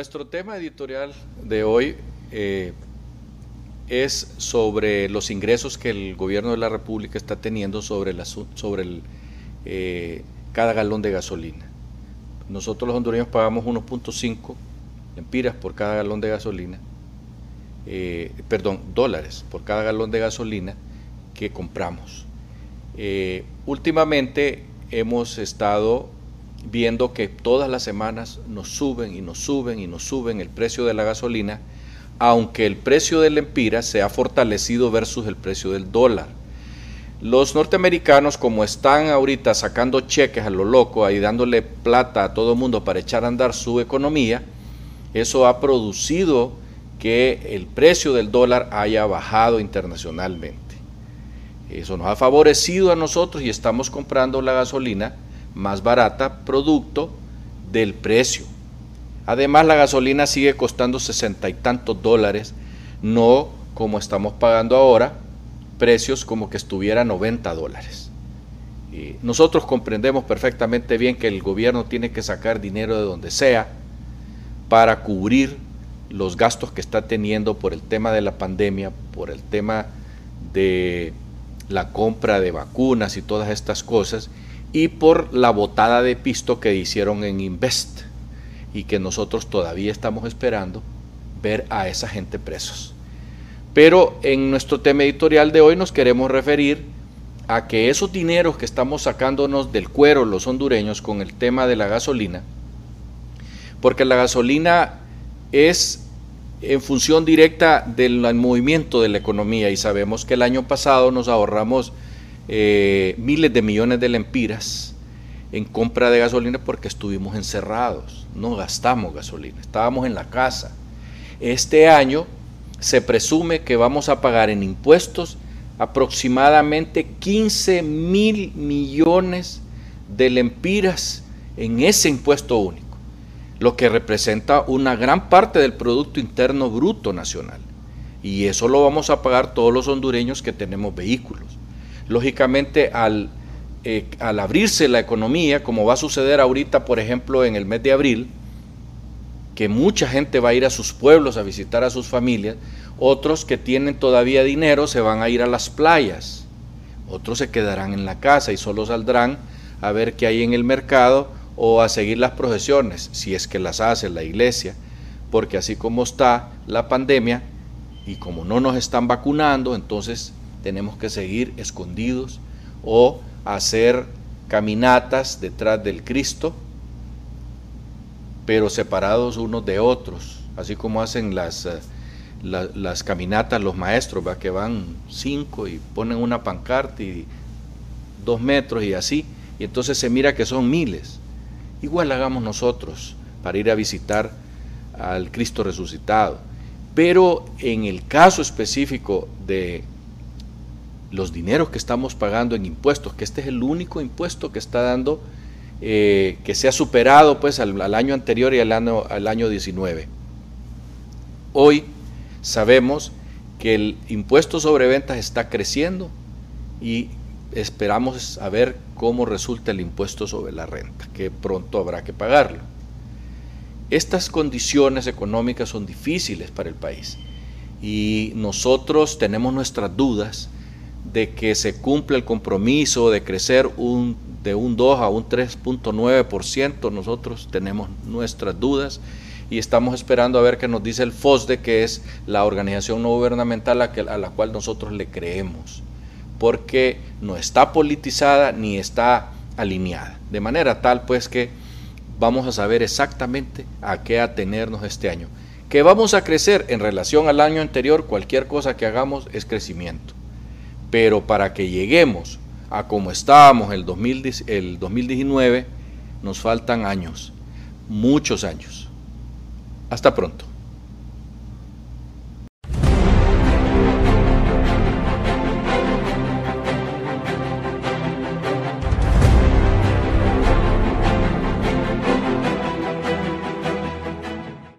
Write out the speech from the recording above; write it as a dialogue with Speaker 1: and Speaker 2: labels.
Speaker 1: Nuestro tema editorial de hoy eh, es sobre los ingresos que el gobierno de la República está teniendo sobre, el, eh, cada galón de gasolina. Nosotros los hondureños pagamos 1.5 empiras por cada galón de gasolina, eh, perdón, dólares por cada galón de gasolina que compramos. últimamente hemos estado viendo que todas las semanas nos suben y nos suben y nos suben el precio de la gasolina, aunque el precio del empira se ha fortalecido versus el precio del dólar. Los norteamericanos, como están ahorita sacando cheques a lo loco, ahí dándole plata a todo el mundo para echar a andar su economía, eso ha producido que el precio del dólar haya bajado internacionalmente. Eso nos ha favorecido a nosotros y estamos comprando la gasolina más barata producto del precio. Además, la gasolina sigue costando sesenta y tantos dólares, no como estamos pagando ahora, precios como que estuviera 90 dólares. Y nosotros comprendemos perfectamente bien que el gobierno tiene que sacar dinero de donde sea para cubrir los gastos que está teniendo por el tema de la pandemia, por el tema de la compra de vacunas y todas estas cosas, y por la botada de pisto que hicieron en Invest y que nosotros todavía estamos esperando ver a esa gente presos. Pero en nuestro tema editorial de hoy nos queremos referir a que esos dineros que estamos sacándonos del cuero los hondureños con el tema de la gasolina, porque la gasolina es en función directa del movimiento de la economía y sabemos que el año pasado nos ahorramos eh, miles de millones de lempiras en compra de gasolina porque estuvimos encerrados, no gastamos gasolina, estábamos en la casa. Este año se presume que vamos a pagar en impuestos aproximadamente 15 mil millones de lempiras en ese impuesto único, lo que representa una gran parte del Producto Interno Bruto Nacional. Y eso lo vamos a pagar todos los hondureños que tenemos vehículos. Lógicamente, eh, al, abrirse la economía, como va a suceder ahorita, por ejemplo, en el mes de abril, que mucha gente va a ir a sus pueblos a visitar a sus familias, otros que tienen todavía dinero se van a ir a las playas, otros se quedarán en la casa y solo saldrán a ver qué hay en el mercado o a seguir las procesiones, si es que las hace la iglesia, porque así como está la pandemia y como no nos están vacunando, entonces tenemos que seguir escondidos o hacer caminatas detrás del Cristo, pero separados unos de otros, así como hacen las, eh, las caminatas los maestros, que van cinco y ponen una pancarta y dos metros y así, y entonces se mira que son miles. Igual hagamos nosotros para ir a visitar al Cristo resucitado. Pero en el caso específico de los dineros que estamos pagando en impuestos, que este es el único impuesto que está dando, eh, que se ha superado pues al, año anterior y al año, al año 19. Hoy sabemos que el impuesto sobre ventas está creciendo y esperamos a ver cómo resulta el impuesto sobre la renta, que pronto habrá que pagarlo. Estas condiciones económicas son difíciles para el país y nosotros tenemos nuestras dudas de que se cumpla el compromiso de crecer de un 2 a un 3.9%, nosotros tenemos nuestras dudas y estamos esperando a ver qué nos dice el FOSDE, que es la organización no gubernamental a, a la cual nosotros le creemos, porque no está politizada ni está alineada. De manera tal pues que vamos a saber exactamente a qué atenernos este año. Que vamos a crecer en relación al año anterior, cualquier cosa que hagamos es crecimiento pero para que lleguemos a como estábamos el, 2019, nos faltan años, muchos años. Hasta pronto.